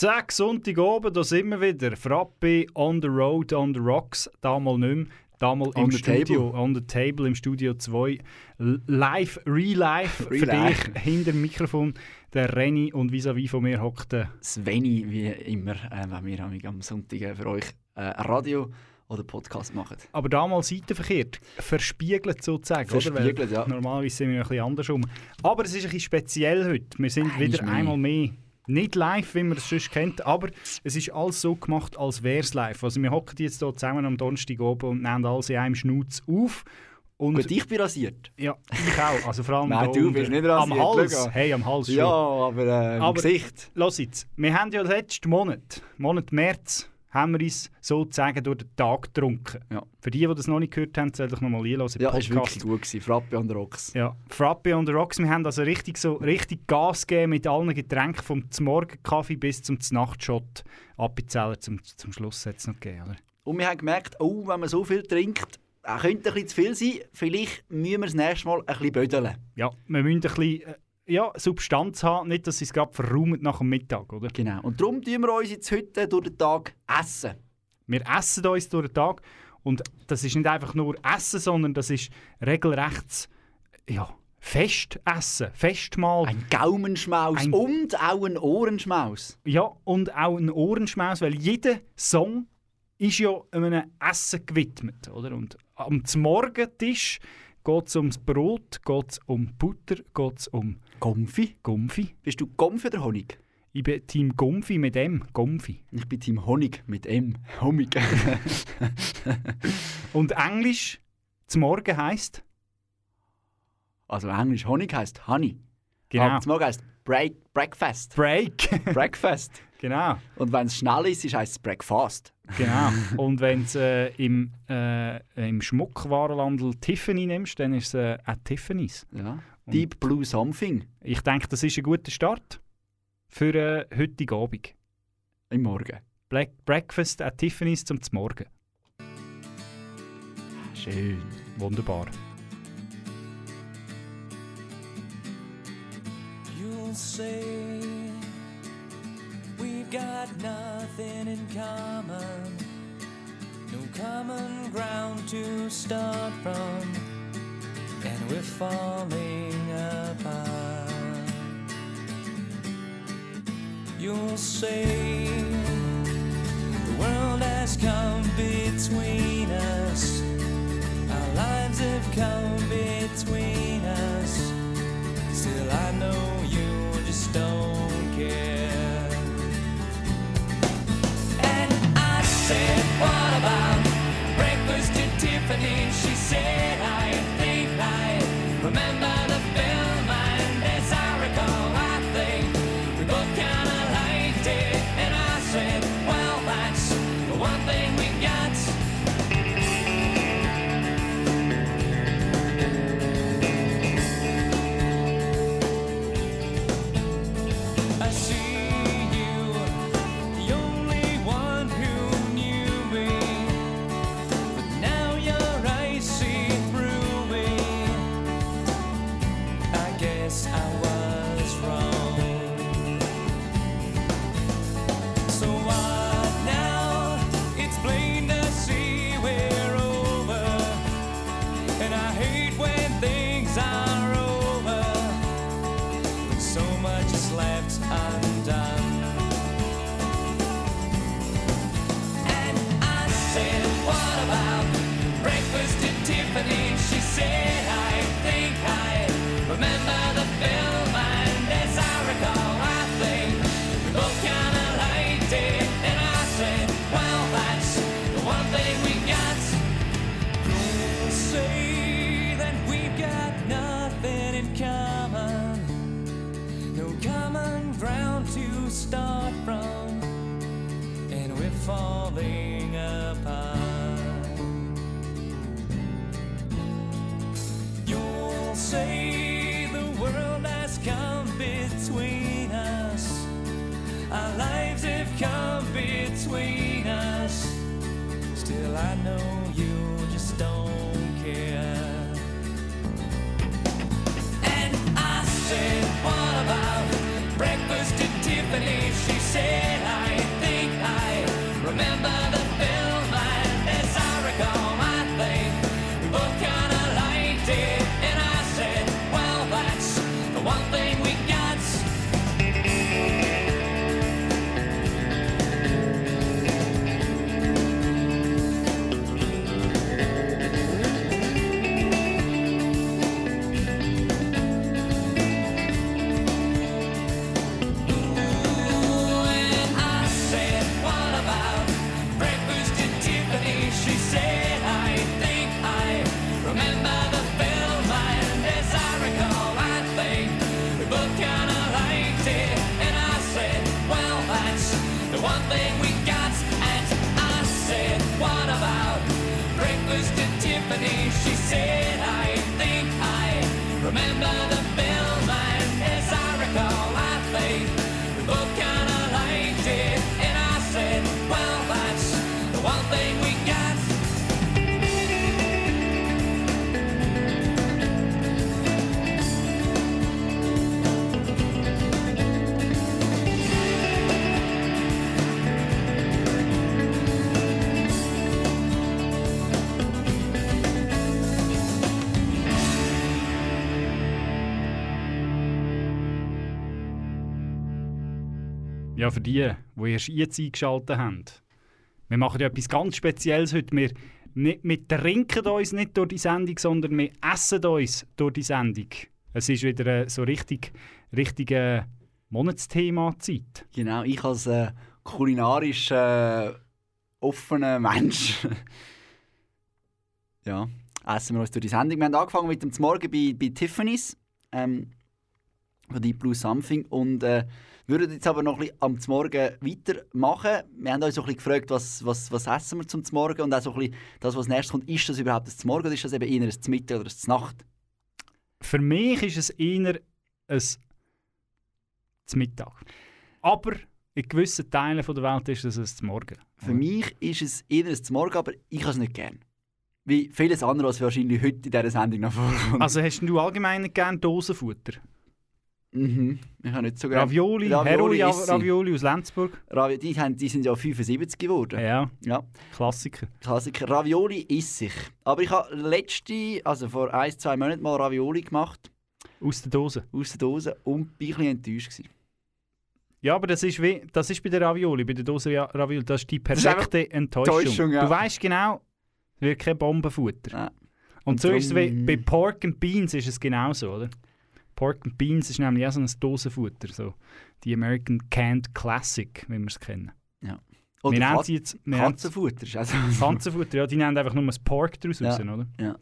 Zack, Sonntag oben, da sind wir wieder. Frappe on the road, on the rocks. Damals nicht mehr. Damals im the Studio, on the table im Studio 2. L- Live, re-live für Re-live. dich hinter dem Mikrofon. Der Renny und vis-à-vis von mir hockt der Sveni, wie immer, äh, wenn wir am- Sonntag äh, für euch äh, Radio oder Podcast machen. Aber damals seitenverkehrt, verspiegelt sozusagen. Verspiegelt, oder? Weil ja. Normalerweise sind wir ein bisschen andersrum. Aber es ist ein bisschen speziell heute. Wir sind Nein, wieder einmal mehr. Nicht live, wie man es sonst kennt, aber es ist alles so gemacht, als wäre es live. Also wir hocken jetzt hier zusammen am Donnerstag oben und nehmen alles in einem Schnauz auf. Und Gut, ich bin rasiert. ja, ich auch. Also vor allem Nein, du bist nicht Am rasiert, Hals. schau. Hey, am Hals schon. Ja, aber äh, Aber- Gesicht. Los jetzt, wir haben ja letzten Monat, Monat März, haben wir uns sozusagen durch den Tag getrunken. Ja. Für die, die das noch nicht gehört haben, soll ich nochmal einhören. Ja, ist wirklich gut gewesen. Frappe und Rocks. Ja, Frappe on the Rocks. Wir haben also richtig, so, richtig Gas gegeben mit allen Getränken, vom Morgenkaffee bis zum Nachtshot. Appenzeller zum, zum Schluss es noch gegeben, oder? Und wir haben gemerkt, oh, wenn man so viel trinkt, äh, könnte ein bisschen zu viel sein. Vielleicht müssen wir das nächste Mal ein bisschen bödeln. Ja, wir müssen ein bisschen äh, ja, Substanz haben, nicht, dass es gerade verraumt nach dem Mittag, oder? Genau. Und darum tun wir uns jetzt heute durch den Tag essen. Wir essen uns durch den Tag und das ist nicht einfach nur Essen, sondern das ist regelrecht ja, Festessen, Festmahl. Ein Gaumenschmaus Ein- und auch ein Ohrenschmaus. Ja, und auch ein Ohrenschmaus, weil jeder Song ist ja einem Essen gewidmet. Oder? Und am Morgentisch geht es ums Brot, geht es um Butter, geht es um Gomfi? Gomfi. Bist du Gomfi oder Honig? Ich bin Team Gomfi mit M, Gomfi. Ich bin Team Honig mit M. Honig. Und Englisch zum Morgen heisst also Englisch Honig heißt Honey. genau zum Morgen heisst Break, Breakfast. Break. Breakfast. Genau, Und wenn es schnell ist, ist heisst es Breakfast. genau. Und wenn du äh, im, äh, im Schmuckwarenlandel Tiffany nimmst, dann ist es äh, auch Tiffany's. Ja. Und- Deep Blue Something Ich denke, das ist ein guter Start für äh, heute Abend. im Morgen. Black Breakfast at Tiffany's zum Morgen. Schön. Wunderbar. You'll say we've got nothing in common, no common ground to start from, and we're falling apart. You'll say the world has come between us, our lives have come between us. Still, I know you just don't at Tiffany? She said, Für die, die erst jetzt eingeschaltet haben. Wir machen ja etwas ganz Spezielles heute. Wir, wir trinken uns nicht durch die Sendung, sondern wir essen uns durch die Sendung. Es ist wieder äh, so richtig, richtig äh, Monatsthema-Zeit. Genau, ich als äh, kulinarisch äh, offener Mensch. ja, essen wir uns durch die Sendung. Wir haben angefangen mit dem Morgen bei, bei Tiffany's ähm, von Deep Blue Something und äh, würden jetzt aber noch ein bisschen am Morgen weitermachen. Wir haben uns so ein bisschen gefragt, was, was, was essen wir zum Morgen und auch so ein bisschen das, was nächstes kommt, ist das überhaupt das Morgen oder ist das eben eher ein Mittag oder ein Nacht? Für mich ist es eher ein Mittag. Aber in gewissen Teilen der Welt ist es ein Morgen. Für mich ist es eher ein Morgen, aber ich habe es nicht gern. Wie vieles andere, was wahrscheinlich heute in dieser Sendung noch vorkommt. Also hast du allgemein gerne Dosenfutter? Mhm. Ich habe nicht so gerne. Ravioli, Ravioli Heroli. Ravioli aus Lenzburg. Ravi die, haben, die sind ja 75 geworden. Ja, Ja, Klassiker. Klassiker. Ravioli esse ich. Aber ich habe letzte, also vor ein, zwei Monaten mal Ravioli gemacht. Aus der Dose. Aus der Dose und bin ein bisschen enttäuscht. Gewesen. Ja, aber das ist, wie, das ist bei der Ravioli, bei der Dose Ra- Ravioli, das ist die ist perfekte Enttäuschung. Enttäuschung, ja. Du weißt genau, es wird kein Bombenfutter. Ja. Und so Und ist es wie, bei Pork and Beans ist es genauso, oder? Pork and Beans ist nämlich auch so ein Dosenfutter, so die American Canned Classic, wie wir es kennen. Oder wir nennen Kat- sie jetzt wir Katzenfutter. Also Katzenfutter, ja, die nennen einfach nur das Pork daraus Ja. raus, oder? Ja.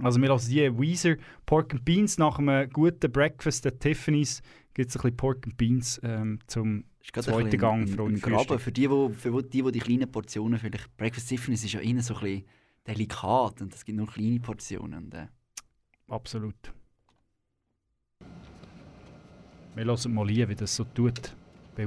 Also wir lassen die Weezer Pork and Beans nach einem guten Breakfast at Tiffany's gibt es ein bisschen Pork and Beans ähm, zum ein, bisschen Gang, ein, ein im Graben. Für die, wo, für die, die die kleinen Portionen vielleicht... Breakfast Tiffany's ist ja innen so ein bisschen delikat und es gibt nur kleine Portionen. Und, äh, Absolut. Wir hören mal hier, wie das so tut. Bei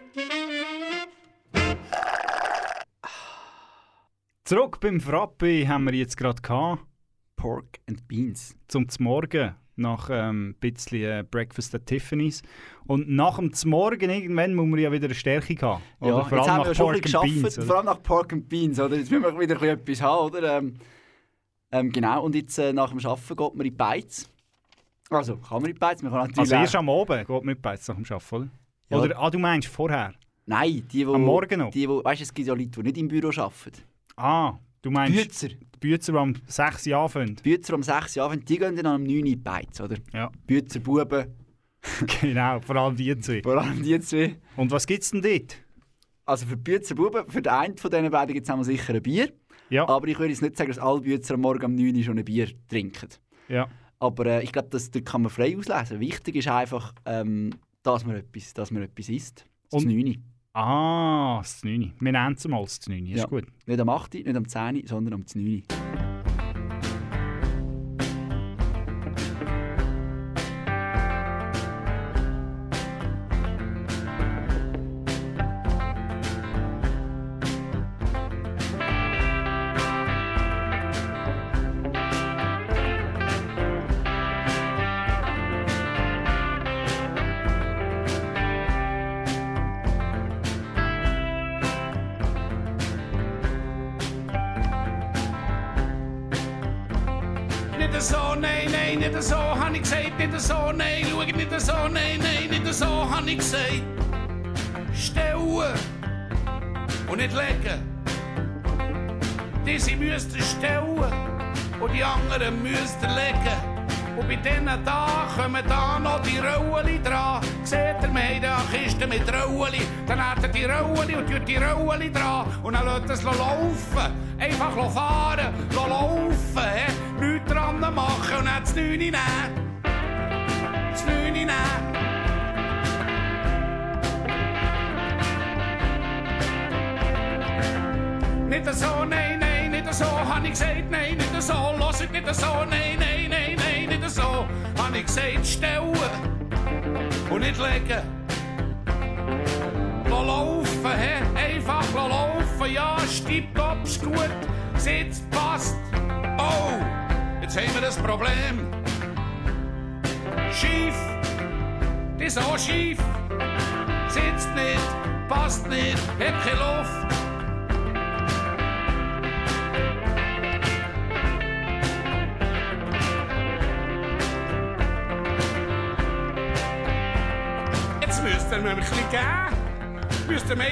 Zurück beim Frappe haben wir jetzt gerade gehabt, Pork and Beans. zum Morgen nach ähm, ein bisschen äh, Breakfast at Tiffany's. Und nach dem Morgen irgendwann muss man ja wieder eine Stärke haben. Oder? Ja, Vor jetzt allem haben wir nach ja schon ein Pork and geschafft, Beans, oder? vor allem nach Pork and Beans, oder? Jetzt müssen wir wieder ein bisschen etwas haben, oder? Ähm, ähm, genau, und jetzt äh, nach dem Arbeiten geht man in die Beiz. Also, kann man in die Beiz, man kann natürlich Also erst am Abend geht mit Beiz nach dem Arbeiten, oder? Ja. Oder, ah, du meinst vorher? Nein, die, wo, Am Morgen noch? Die, wo, weißt du, es gibt ja Leute, die nicht im Büro arbeiten. Ah, du meinst Bützer. die Bützer, die am 6 Uhr anfangen? Die Bützer um 6 Uhr, die gehen dann um 9 Uhr in Beiz, oder? Ja, Bützer, Buben, genau, vor allem die zwei. vor allem die zwei. Und was gibt es denn dort? Also für die Bützer, Buben, für den einen von diesen beiden gibt es sicher ein Bier. Ja, Aber ich würde jetzt nicht sagen, dass alle Bützer am Morgen um 9 Uhr schon ein Bier trinken. ja. Aber äh, ich glaube, das das kann man frei auslesen. Wichtig ist einfach, ähm, dass, man etwas, dass man etwas isst. Das Und- 9 Uhr. Ah, das 9. Wir nennen es mal das 9. Ist Ja. gut. Nicht am 8 Uhr, nicht am 10 Uhr, sondern am 9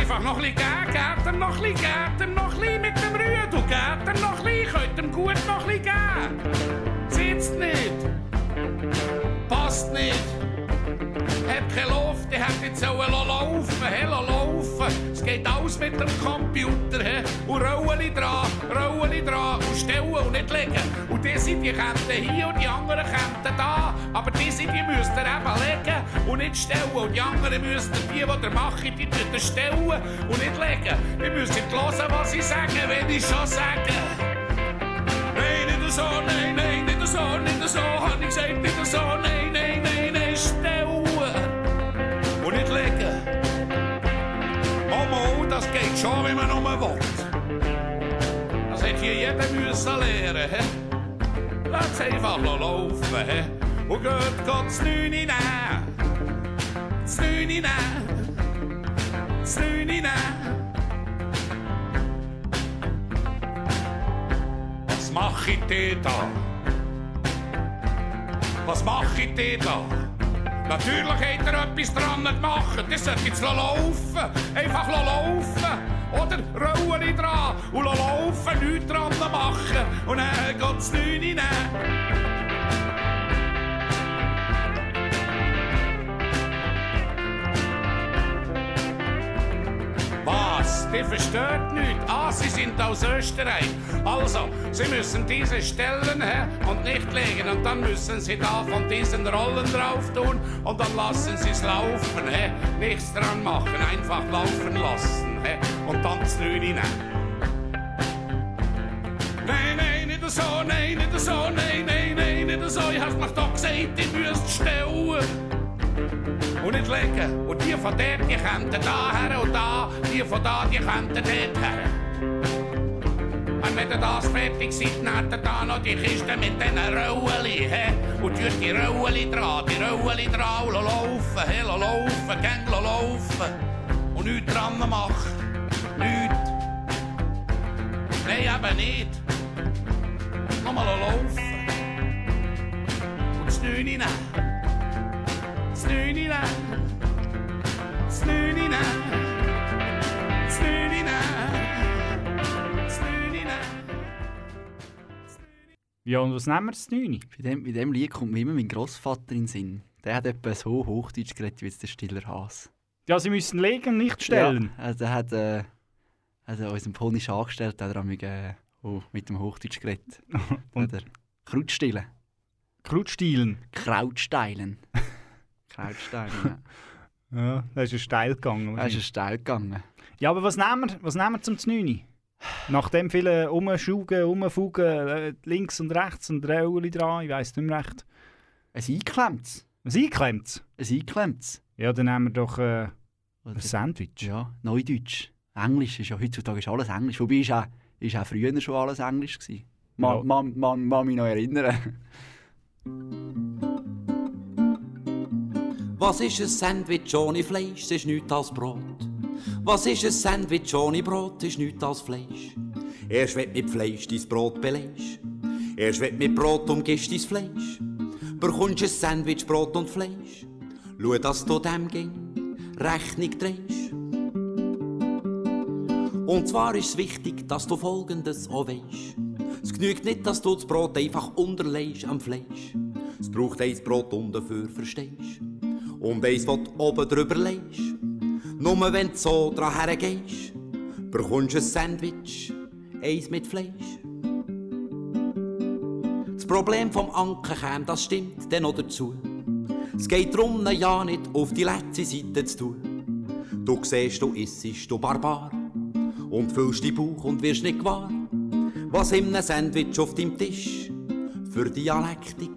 einfach noch ein bisschen geben. Gebt ihm noch ein bisschen, gebt ihm noch ein bisschen mit dem noch ein bisschen, könnt ihm gut noch ein bisschen geben. Sitzt nicht. Passt nicht. Hat keine Luft, ich hätte jetzt sollen laufen, hey, laufen. Es geht alles mit dem Computer, he. Und Rollen dran, Rollen dran und stellen und nicht legen. Und die sind die Kanten hier und die anderen Kanten da. Aber die sind, die müsst ihr eben legen und nicht stellen. Und die anderen müsst ihr, die, die ihr macht, die ihr stellen und nicht legen. Ihr müsst hören, was ich sage, wenn ich schon sage. Nein, nicht so, nein, nein, nicht so, nicht so, hab ich gesagt, nicht so, nein, nein, nein, nein, stellen und nicht legen. Mama, das geht schon, wie man nur will. Das hat hier jeder müssen lernen, he? Lass einfach noch laufen, he? Und geht, das Neune nehmen. Das Neune nehmen. Das Neune nehmen. Was mach ich denn da? Was mach ich denn da? Natürlich hat er etwas dran gemacht. Das sollte jetzt laufen. Einfach laufen. Oder Rollen dran und laufen, nichts dran machen. Und dann geht's nicht rein. Die versteht nichts. Ah, sie sind aus Österreich. Also, sie müssen diese Stellen hä, und nicht legen. Und dann müssen sie da von diesen Rollen drauf tun. Und dann lassen sie es laufen. Hä. Nichts dran machen, einfach laufen lassen. Hä. Und dann das Lüni Nein, nein, nicht so, nein, nicht so, nein, nein, nein, nicht so. Ich hab's mir doch gesagt, ich müsst stellen und nicht legen. Und die von dort, die könnten da her und da, die von da, die könnten dort her. Und wenn ihr das fertig seid, habt ihr da noch die Kiste mit diesen Rollen, hä? Und tut die Rollen dran, die Rollen dran und laufen, hä? Laufen, gäng laufen. Und nichts dran machen. Nichts. Nein, eben nicht. Nochmal laufen. Und das Neune nehmen. Ja, und was nehmen wir das 9? Bei dem, bei dem Lied kommt mir immer mein Großvater in den Sinn. Der hat etwa so Hochdeutsch geredet wie jetzt der Stiller Haas. Ja, sie müssen legen, nicht stellen. Ja, also er hat, äh, also unseren polnischen Angestellten hat er amig, äh, oh, mit dem Hochdeutsch geredet. Und- Oder. Krautsteilen. Krautsteilen, ja. Ja, das ist ja steil gegangen. Er ist ja steil gegangen. Ja, aber was nehmen wir, was nehmen wir zum 9? Nach dem vielen Umschugen, Umfugen, äh, links und rechts und Rollen dran, ich weiss nicht mehr recht. Ein eingeklemmtes. Was einklemmt? Ein eingeklemmtes. Ja, dann nehmen wir doch äh, ein Sandwich. Ja, Neudeutsch. Englisch ist ja heutzutage ist alles Englisch. Wobei ist auch, ist auch früher schon alles Englisch gewesen. Man, Ja. man, man, man mich noch erinnern. Was ist ein Sandwich ohne Fleisch? Es ist nichts als Brot. Was ist ein Sandwich ohne Brot? Es ist nichts als Fleisch. Erst wenn mit Fleisch dein Brot belegst. Erst wenn mit Brot umgibst dein Fleisch. Bekommst ein Sandwich, Brot und Fleisch. Schau, dass du dem ging Rechnung drehst. Und zwar ist es wichtig, dass du Folgendes auch weisst. Es genügt nicht, dass du das Brot einfach unterlegst am Fleisch. Es braucht eins Brot und dafür verstehst. Und eins, was du oben drüber legst. Nur wenn du so dran hergehst, bekommst du ein Sandwich, eins mit Fleisch. Das Problem vom Anker käme, das stimmt dann noch dazu. Es geht darum, ne ja nicht auf die letzte Seite zu tun. Du siehst, du isst, du Barbar. Und füllst die Bauch und wirst nicht gewahr, was in einem Sandwich auf deinem Tisch für Dialektik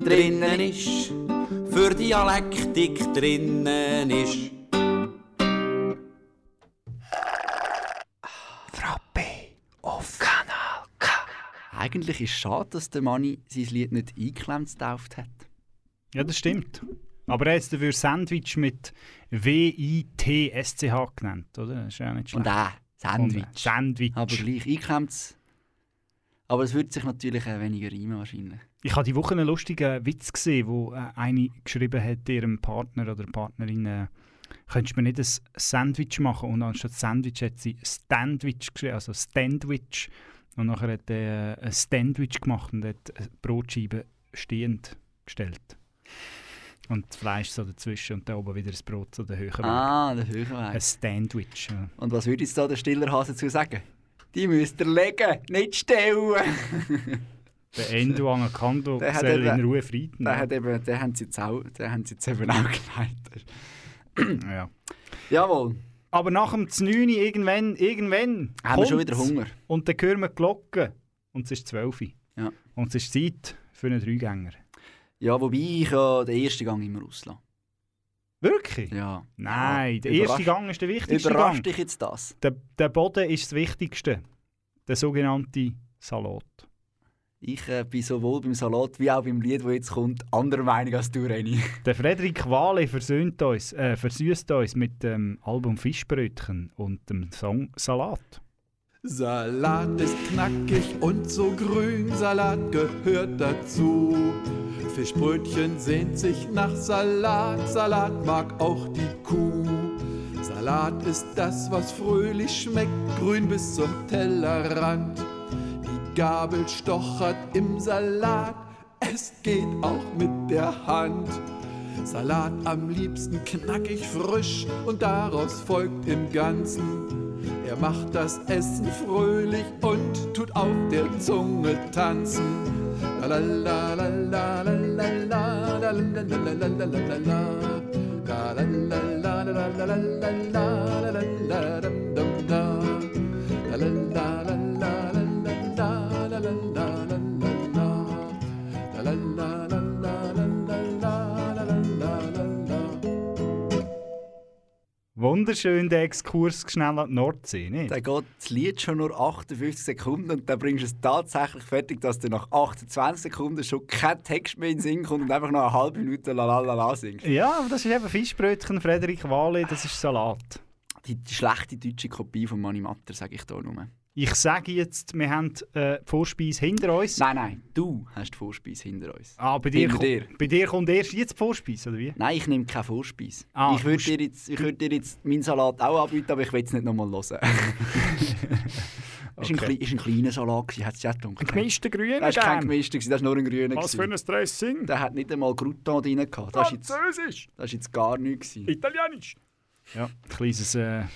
drinnen ist. Für Dialektik drinnen ist. Eigentlich ist es schade, dass der Manni sein Lied nicht eingeklemmt getauft hat. Ja, das stimmt. Aber er hat es dafür Sandwich mit W-I-T-S-C-H genannt, oder? Das ist ja nicht Und auch Sandwich. Und, äh, Sandwich. Aber gleich eingeklemmt's. Aber es würde sich natürlich weniger reimen wahrscheinlich. Ich habe die Woche einen lustigen Witz gesehen, wo äh, eine geschrieben hat, ihrem Partner oder Partnerin, äh, könntest du mir nicht ein Sandwich machen? Und anstatt Sandwich hat sie Standwich geschrieben, also Standwich. Und nachher hat er äh, ein Standwich gemacht und hat eine Brotscheibe stehend gestellt. Und das Fleisch so dazwischen und da oben wieder das Brot so der Höhe. Ah, der höhere Ein. Sandwich. Ja. Und was würde jetzt da der Stillerhase dazu sagen? Die müsst ihr legen, nicht stellen. Der Endo Der hat soll in Ruhe Frieden. Den, hat eben, den, haben sie jetzt auch, haben sie jetzt eben auch geleitet. Ja. Jawohl. Aber nach dem 9 irgendwann, irgendwann Haben wir schon wieder Hunger. Und dann hören wir die Glocke. Und es ist 12 Uhr. Ja. Und es ist Zeit für einen Dreigänger. Ja, wobei ich ja den ersten Gang immer auslasse. Wirklich? Ja. Nein, der Überrascht- erste Gang ist der wichtigste Überrascht Gang. dich jetzt das? Der, der Boden ist das Wichtigste. Der sogenannte Salat. Ich äh, bin sowohl beim Salat wie auch beim Lied, das jetzt kommt, anderer Meinung als du, Reni. Der Frederik Wale versöhnt uns, äh, versüßt uns mit dem Album Fischbrötchen und dem Song Salat. Salat ist knackig und so grün, Salat gehört dazu. Fischbrötchen sehnt sich nach Salat, Salat mag auch die Kuh. Salat ist das, was fröhlich schmeckt, grün bis zum Tellerrand. Gabel stochert im Salat, es geht auch mit der Hand. Salat am liebsten knackig frisch und daraus folgt im Ganzen. Er macht das Essen fröhlich und tut auf der Zunge tanzen. Wunderschön der Exkurs schnell an die Nordsee, nicht? Dann geht das Lied schon nur 58 Sekunden und dann bringst du es tatsächlich fertig, dass du nach 28 Sekunden schon kein Text mehr in den Sinn kommt und einfach noch eine halbe Minute la la la la singst. Ja, aber das ist eben Fischbrötchen, Frederik Wale, das ist Salat. Die, die schlechte deutsche Kopie von Mani Matter, sage ich da nur. Ich sage jetzt, wir haben äh, die Vorspeise hinter uns. Nein, nein, du hast die Vorspeise hinter uns. Ah, bei dir, dir. bei dir kommt erst jetzt die Vorspeise, oder wie? Nein, ich nehme keine Vorspeise. Ah, ich würde dir, jetzt- ich würd dir jetzt meinen Salat auch anbieten, aber ich will es nicht nochmal hören. Es war ein, Okay. ist ein kleiner Salat, hat es ja. Ein gemischter Grüner, Das war kein gemischter, das war nur ein grüner. Was für ein gewesen. Dressing? Der hat nicht einmal Crouton drin gehabt. Das war jetzt, Französisch, das ist jetzt gar nichts. Italienisch. Ja, ein kleines, äh, ein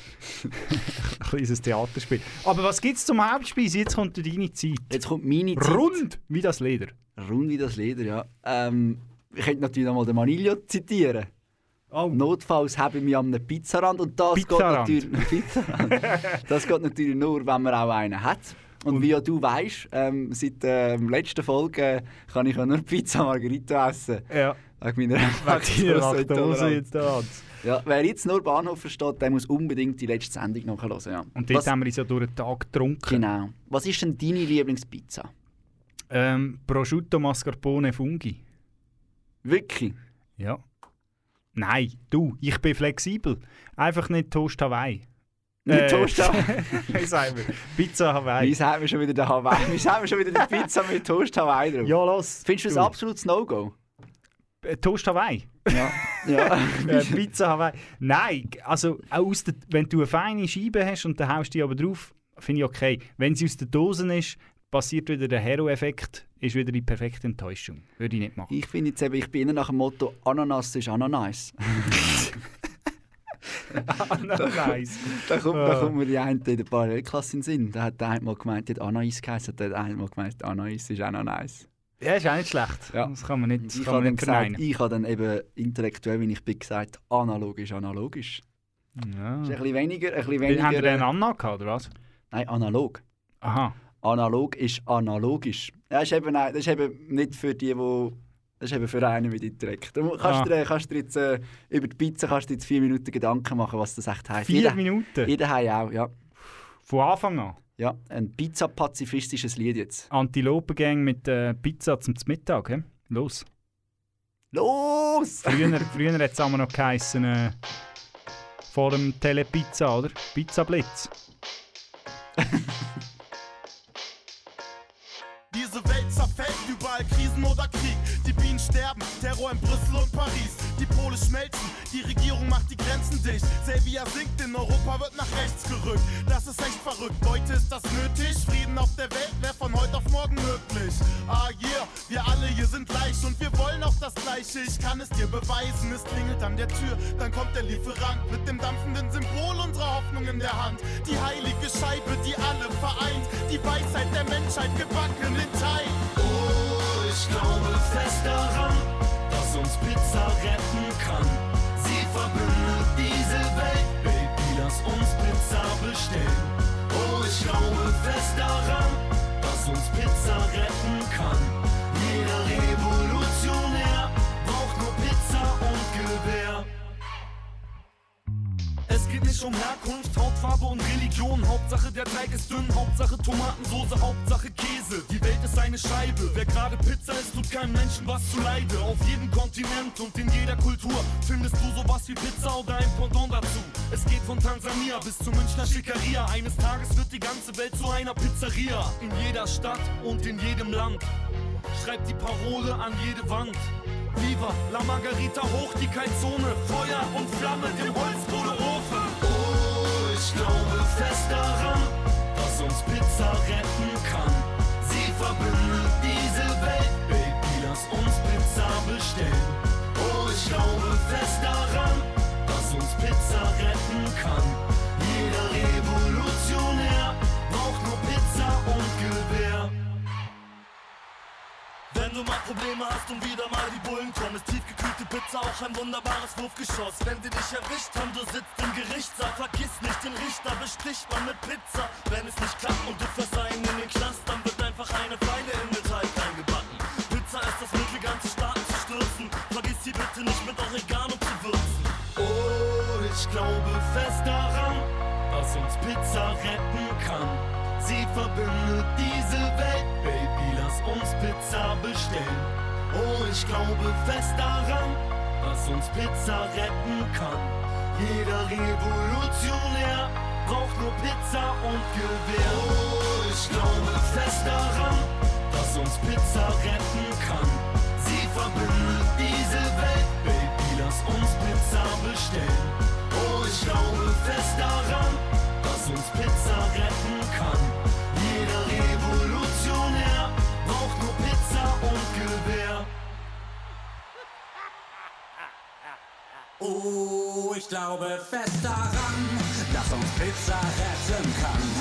kleines Theaterspiel. Aber was gibt es zum Hauptspeise? Jetzt kommt deine Zeit. Jetzt kommt meine Zeit. Rund wie das Leder. Rund wie das Leder, ja. Ähm, ich könnte natürlich nochmal den Manilio zitieren. Oh. Notfalls habe ich mich an einem Pizzarand und das Pizzarand. geht natürlich Pizzarand. das geht natürlich nur, wenn man auch einen hat. Und, wie ja du weißt, ähm, seit der ähm, letzten Folge äh, kann ich ja nur Pizza Margherita essen. Ja. Wegen meiner Laktoseintoleranz. Ja, wer jetzt nur Bahnhof versteht, der muss unbedingt die letzte Sendung nachhören. Ja. Und dort Was, haben wir uns ja durch den Tag getrunken. genau. Was ist denn deine Lieblingspizza? Ähm, Prosciutto Mascarpone Fungi. Wirklich? Ja. Nein, du, ich bin flexibel. Einfach nicht Toast Hawaii. Nicht Toast Hawaii. Wie sagen wir? Pizza Hawaii. Wie sagen wir schon wieder den Hawaii? Wie sagen wir schon wieder die Pizza mit Toast Hawaii drauf? Ja, los. Findest du das absolutes No-Go? Äh, Toast Hawaii. Ja. ja. äh, Pizza Hawaii. Nein, also auch aus der, wenn du eine feine Scheibe hast und dann haust du die aber drauf, finde ich okay. Wenn sie aus der Dose ist, passiert wieder der Hero-Effekt, ist wieder die perfekte Enttäuschung. Würde ich nicht machen. Ich finde jetzt eben, ich bin immer nach dem Motto Ananas ist Ananas. nice. Da kommt, da kommt mir die eine in der Parallelklasse in den Sinn. Da hat der eine mal gemeint, die hat Anais geheißen, der eine mal gemeint, Anais ist Ananice. Ja, ist auch nicht schlecht. Ja. Das kann man nicht, Ich kann man nicht gesagt, ich habe dann eben intellektuell, wie ich bin, gesagt, analogisch, analogisch. Ja. Ist ein bisschen weniger, ein bisschen weniger... Haben wir einen äh, Anna gehabt, oder was? Nein, analog. Aha. Analog ist analogisch. Ja, das, ist eben, das ist eben nicht für die, die... Das ist eben für einen mit Intellekt. Du kannst, Ah. dir, kannst dir jetzt äh, über die Pizza kannst dir jetzt vier Minuten Gedanken machen, was das echt heisst. Vier Jeder- Minuten? Jeder hat auch, ja. Von Anfang an? Ja, ein pizza-pazifistisches Lied jetzt. Antilopengang mit äh, Pizza zum Mittag, hä? Los. Los! Früher, früher hat es noch geheißen, äh, vor dem Telepizza, oder? Pizza Blitz. Diese Welt zerfällt, überall Krisen oder Krieg. Die Bienen sterben, Terror in Brüssel und Paris. Die Pole schmelzen, die Regierung macht die Grenzen dicht. Selvia sinkt, in Europa wird nach rechts gerückt. Das ist echt verrückt, Leute, ist das nötig? Frieden auf der Welt wäre von heute auf morgen möglich. Ah yeah, wir alle hier sind gleich und wir wollen auch das Gleiche. Ich kann es dir beweisen, es klingelt an der Tür. Dann kommt der Lieferant mit dem dampfenden Symbol unserer Hoffnung in der Hand. Die heilige Scheibe, die alle vereint. Die Weisheit der Menschheit gebacken in Teig. Oh, ich glaube fest daran, uns Pizza retten kann. Sie verbindet diese Welt, Baby, lass uns Pizza bestellen. Oh, ich glaube fest daran, dass uns Pizza retten kann. Jeder Revolutionär braucht nur Pizza und Gewehr. Es geht nicht um Herkunft, Hautfarbe und Religion. Hauptsache der Teig ist dünn, Hauptsache Tomatensoße, Hauptsache Käse. Die Welt ist eine Scheibe. Wer gerade Pizza isst, tut keinem Menschen was zu Leide. Auf jedem Kontinent und in jeder Kultur findest du sowas wie Pizza oder ein Pendant dazu. Es geht von Tansania bis zur Münchner Schickeria. Eines Tages wird die ganze Welt zu einer Pizzeria. In jeder Stadt und in jedem Land. Schreibt die Parole an jede Wand. Viva la Margarita hoch die Kalzone, Feuer und Flamme, dem Holzkohleofen. Oh, ich glaube fest daran, dass uns Pizza retten kann. Sie verbindet diese Welt, Baby, lass uns Pizza bestellen. Oh, ich glaube fest daran, dass uns Pizza Probleme hast und wieder mal die Bullen kommen, ist tiefgekühlte Pizza auch ein wunderbares Wurfgeschoss. Wenn sie dich erwischt haben, du sitzt im Gerichtssaal, vergiss nicht den Richter, besticht man mit Pizza. Wenn es nicht klappt und du verseien in den Knast, dann wird einfach eine Pfeile in den Teig eingebacken. Pizza ist das Mittel, ganze Staaten zu stürzen. Vergiss sie bitte nicht mit Oregano zu würzen. Oh, ich glaube fest daran, dass uns Pizza retten kann. Sie verbindet diese Welt, Baby, lass uns Pizza bestellen. Oh, ich glaube fest daran, dass uns Pizza retten kann. Jeder Revolutionär braucht nur Pizza und Gewehr. Oh, ich glaube fest daran, dass uns Pizza retten kann. Sie verbindet diese Welt, Baby, lass uns Pizza bestellen. Oh, ich glaube fest daran, dass uns Pizza retten kann. Oh, ich glaube fest daran, dass uns Pizza retten kann.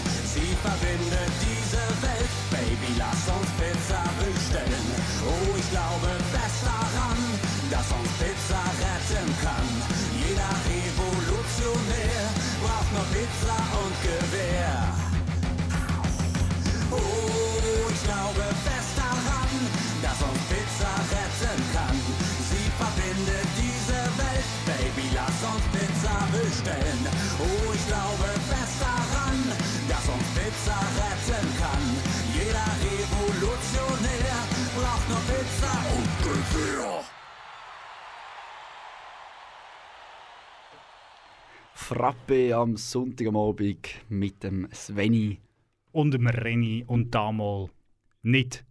Frappe am Sonntag am Abend mit dem Sveni. Und dem Renny und damals nicht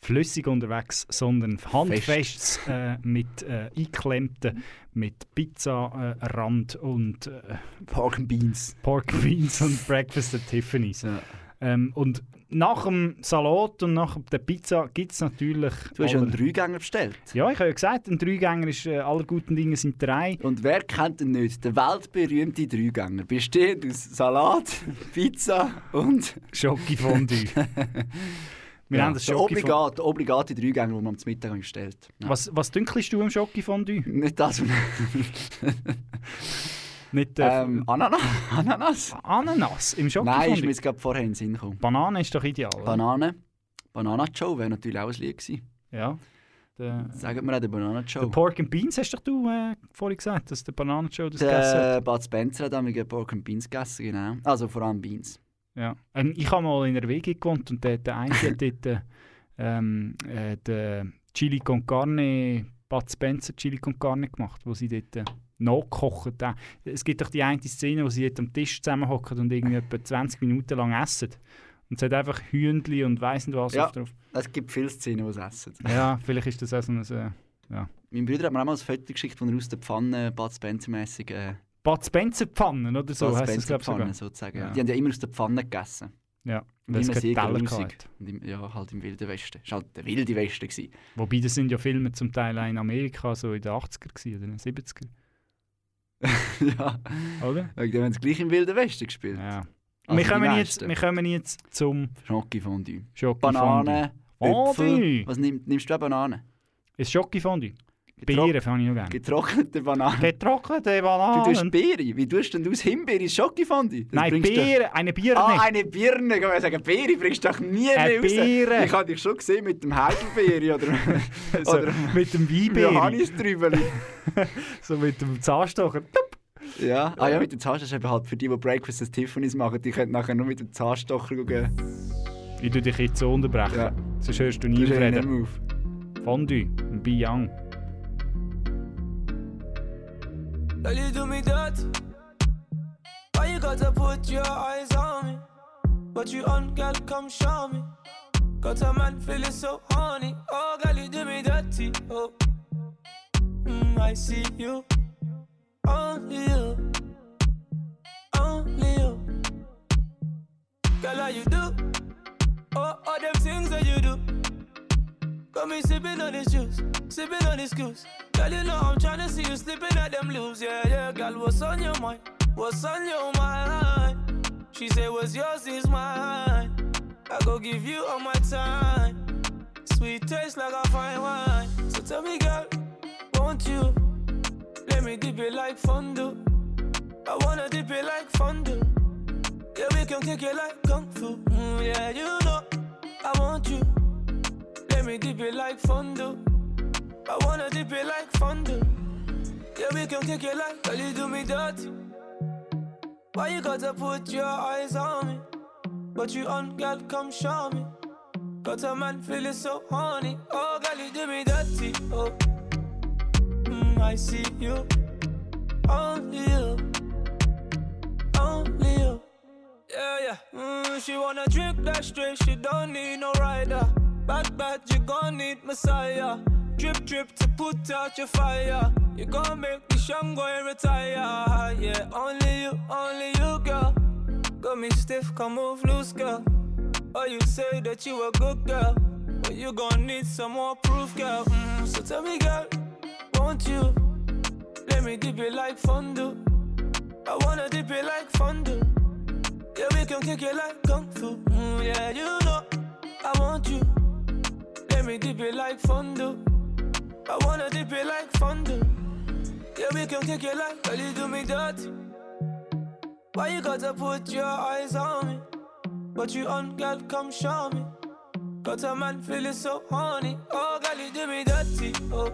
flüssig unterwegs, sondern handfest äh, mit äh, eingeklemmten, mit Pizza-Rand und äh, Pork Beans. Pork Beans und Breakfast at Tiffany's. Ähm, und nach dem Salat und nach der Pizza gibt es natürlich... Du hast ja einen Dreigänger bestellt. Ja, ich habe ja gesagt, ein Dreigänger ist äh, aller guten Dinge sind drei. Und wer kennt ihn nicht? Der weltberühmte Dreigänger. Bestehend aus Salat, Pizza und... Schoki-Fondue. Wir ja, haben das obligat, der obligate Dreigänger, den man zum Mittag bestellt. Ja. Was, was dünkelst du am Schoki-Fondue? Nicht das. Nicht äh, ähm, Ananas? Ananas? Ananas im Schoki Nein, ist mir jetzt gerade vorher in den Sinn gekommen. Banane ist doch ideal. oder? Banane. Banana Joe wäre natürlich auch ein Lied gewesen. Ja. Der, Sagen wir auch den Banana Joe. der Pork and Beans hast doch du äh, vorhin gesagt, dass der Banana Joe das gegessen hat. Der Bud Spencer hat damals Pork and Beans gegessen, genau. Also vor allem Beans. Ja. Ähm, ich habe mal in einer WG gewohnt und der, der eine hat dort äh, ähm, äh, den, Chili con Carne, Bud Spencer Chili con Carne gemacht, wo sie dort äh, nachkochen. Es gibt doch die eine Szene, wo sie am Tisch zusammenhocken und irgendwie etwa 20 Minuten lang essen. Und es hat einfach Hühnli und weiss nicht was Ja. auf drauf. Es gibt viele Szenen, die es essen. Ja, vielleicht ist das auch so ein... Äh, ja. Mein Bruder hat mir auch mal ein Foto geschickt, wo er aus der Pfanne Bud Spencer-mässig äh, Bud Spencer Pfannen oder so Bud heisst das, glaube ich, Spencer-Pfanne sogar. sozusagen. Ja. Die haben ja immer aus der Pfanne gegessen. Ja, Und keine sehr Teller im, ja, halt im Wilden Westen. Es war halt der wilde Westen. Gewesen. Wobei, das sind ja Filme zum Teil auch in Amerika, so in den 80er gewesen, oder in den 70er. ja. Oder? Wegen dem haben sie gleich im Wilden Westen gespielt. Ja. Also wir, kommen jetzt, wir kommen jetzt zum Schokofondue. Schoki Banane, Äpfel. Was nimm, nimmst du auch Banane? Ist Schokifondue? Beeren fand ich noch gerne. Getrocknete Bananen. Getrocknete Du Bananen. tust Beere. Wie tust denn du aus Himbeere Schokofondue? Das Nein, du- Beere, eine Birne. Ah, eine Birne. Ich wollte sagen, Beere bringst du doch nie Eine mehr raus. Beere. Ich habe dich schon gesehen mit dem Heidelbeere oder, so, oder mit dem Weinbeere. Johannistrübeli. so mit dem Zahnstocher. Ja, ah ja, mit dem Zahnstocher ist eben halt für die, die Breakfast at Tiffany's machen, die können nachher nur mit dem Zahnstocher gehen. Ich tue dich jetzt so unterbrechen. Ja. Sonst hörst du nie reden. Fondue, ein Girl, you do me dirty. Why you gotta put your eyes on me? But you on, girl, come show me. Got a man feeling so horny. Oh, girl, you do me dirty. Oh, mm, I see you. Only you. Only you. Girl, how you do? Oh, all them things that you do. Got me sipping on this juice, sipping on this goose. Girl, you know I'm tryna see you slipping at them loose. Yeah, yeah, girl, what's on your mind? What's on your mind? She said, What's yours is mine. I go give you all my time. Sweet taste like a fine wine. So tell me, girl, won't you let me dip it like fondue? I wanna dip it like fondue. Yeah, we can kick it like kung fu. Mm, yeah, you know I want you. Let me dip it like fondue. I wanna dip it like fondue. Yeah, we can kick it like girl, you do me dirty. Why you gotta put your eyes on me? But you on, girl, come show me. Got a man feeling so horny. Oh, girl, you do me dirty. Oh, mm, I see you. Only you. Only you. Yeah, yeah. Mm, she wanna drink that straight, she don't need no rider. Bad, bad, you gon' need Messiah. Drip, drip to put out your fire. You gon' make the young boy retire. Yeah, only you, only you, girl. Got me stiff, come move loose, girl. Oh, you say that you a good girl. But you gon' need some more proof, girl. Mm, so tell me, girl, won't you? Let me dip it like fondue. I wanna dip it like fondue. Yeah, we can kick it like kung fu. Mm, yeah, you know I want you. Let me dip it like fondue. I wanna dip it like fondue. Yeah, we can kick it like girl, you do me dirty. Why you gotta put your eyes on me? But you on, girl, come show me. Got a man feeling so horny. Oh, girl, you do me dirty. Oh,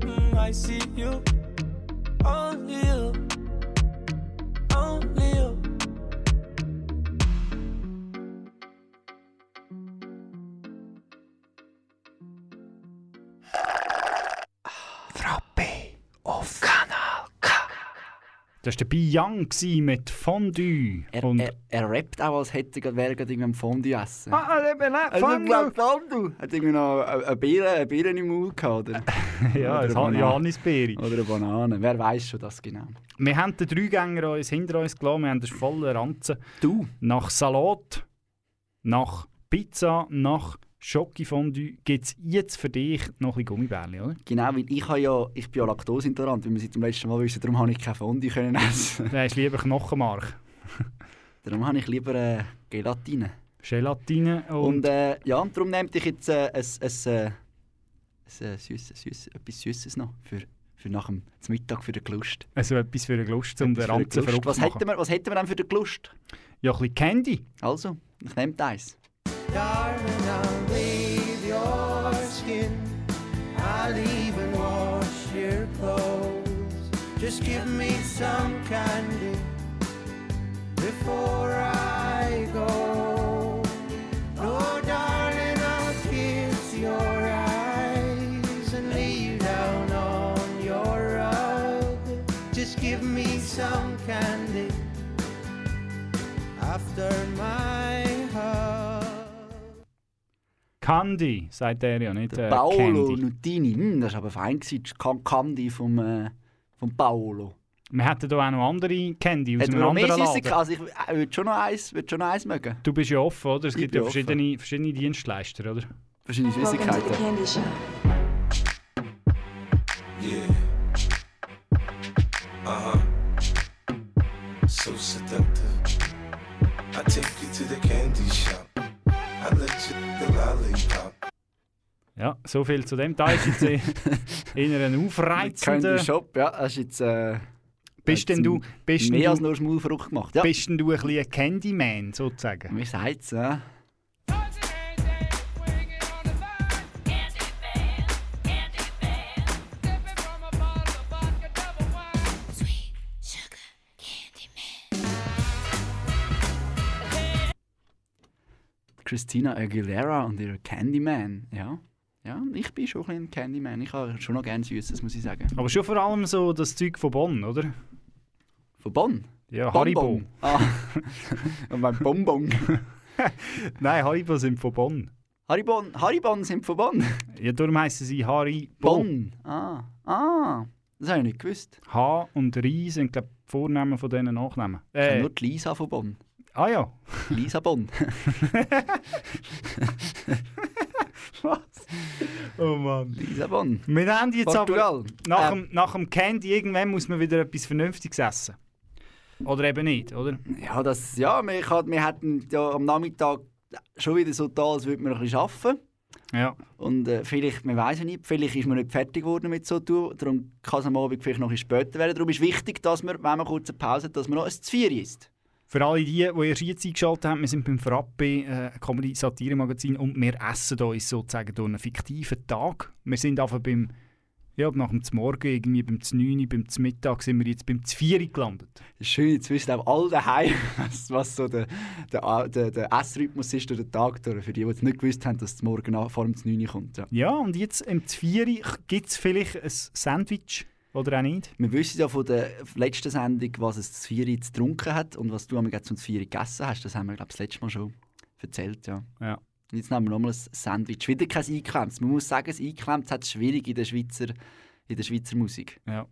mm, I see you. Only you. Only Das war der Biang mit Fondue. Er, Und er, er rappt auch, als hätte er wäre gerade irgendwie am Fondue essen. Ah, äh, Also, Fondue. Fondue. Hat irgendwie noch eine Beere, eine Beere im Mund gehabt, oder? ja, Oder das eine. Johannisbeere. Oder eine Banane. Wer weiß schon das genau. Wir haben den Dreigänger uns hinter uns gelassen, wir haben das volle Ranzen. Du? Nach Salat, nach Pizza, nach Schokifondue gibt es jetzt für dich noch ein Gummibärli, oder? Genau, weil ich, habe ja, ich bin ja laktoseintolerant, wie wir seit dem letzten Mal wissen. Darum habe ich kein Fondue können essen. Du hast lieber Knochenmark. darum habe ich lieber äh, Gelatine. Gelatine und... Und äh, ja, und darum nehme ich jetzt äh, ein, ein, äh, ein, äh, etwas Süßes noch für, für nach dem Mittag für den Gelust. Also etwas für den Gelust, um den Ranzen verrückt was zu machen. hätten, wir, was hätten wir denn für den Gelust? Ja, ein bisschen Candy. Also, ich nehme eins. Darling, I'll leave your skin. I'll even wash your clothes. Just give me some candy before I go. Oh, darling, I'll kiss your eyes and lay you down on your rug. Just give me some candy after my. Candy, sagt er ja, nicht äh, Paolo Candy. Nutini, hm, das war aber fein, gewesen, Candy vom, äh, vom Paolo. Wir hätten hier auch noch andere Candy aus Hätten einem wir noch mehr anderen Süßigkeiten? Laden. Also ich äh, würde schon noch eins, würde schon noch eins mögen. Du bist ja offen, oder? Es Ich gibt ja verschiedene, verschiedene Dienstleister, oder? Verschiedene Süßigkeiten. Yeah. Uh huh. So seductive. I take you to the candy shop. Ja, so viel zu dem. Da ist jetzt äh, eher ein aufreizender... Candy Shop, ja, das ist jetzt... Äh, Bist denn du, bist mehr als du, nur Schmaulfrucht gemacht, ja. bist denn du ein bisschen ein Candyman, sozusagen? Wie sagt's, ja? Christina Aguilera und ihr Candyman, ja. Ja, ich bin schon ein Candyman. Ich habe schon noch gerne Süßes, muss ich sagen. Aber schon vor allem so das Zeug von Bonn, oder? Von Bonn? Ja, Haribo. Bonbon. Ah, und mein Bonbon. Nein, Haribo sind von Bonn. Haribon, Haribon sind von Bonn. Ja, darum heissen sie Haribo. Bonn. Ah, ah, das habe ich nicht gewusst. H und Ri sind, glaube ich, die Vornamen von diesen Nachnamen. Äh, nur die Lisa von Bonn. ah ja. Lisa Bonn. Oh Mann. Lisa Bonn. Wir haben jetzt Portugal. aber nach, Äh. dem, nach dem Candy irgendwann muss man wieder etwas Vernünftiges essen. Oder eben nicht, oder? Ja, das, ja wir, wir hatten ja am Nachmittag schon wieder so da, als würde man ein bisschen arbeiten. Ja. Und äh, vielleicht, man weiß ja nicht, vielleicht ist man nicht fertig geworden mit so tun. Darum kann es am Abend vielleicht noch ein bisschen später werden. Darum ist wichtig, dass man, wenn man kurz eine Pause hat, dass man noch ein Zvier isst. Für alle die, die erst jetzt eingeschaltet haben, wir sind beim Frappe äh, Comedy-Satire-Magazin und wir essen uns sozusagen durch einen fiktiven Tag. Wir sind einfach beim, ja, nach dem Morgen, irgendwie beim 9, beim Mittag sind wir jetzt beim 4 gelandet. Das ist schön, jetzt wissen auch alle daheim, was, so der, der, der, der Essrhythmus ist durch den Tag. Durch, für die, die jetzt nicht gewusst haben, dass es morgen vor dem 9 kommt. Ja. Ja, und jetzt im 4 gibt es vielleicht ein Sandwich oder auch nicht. Wir wissen ja von der letzten Sendung, was es zu Vieri zu getrunken hat und was du am zum Vieri gegessen hast. Das haben wir, glaube ich, das letzte Mal schon erzählt. Ja. Ja. Und Jetzt nehmen wir nochmal ein Sandwich. Wieder kein Einklemmtes. Man muss sagen, das Einklemmtes hat es schwierig in der Schweizer, in der Schweizer Musik. Ja.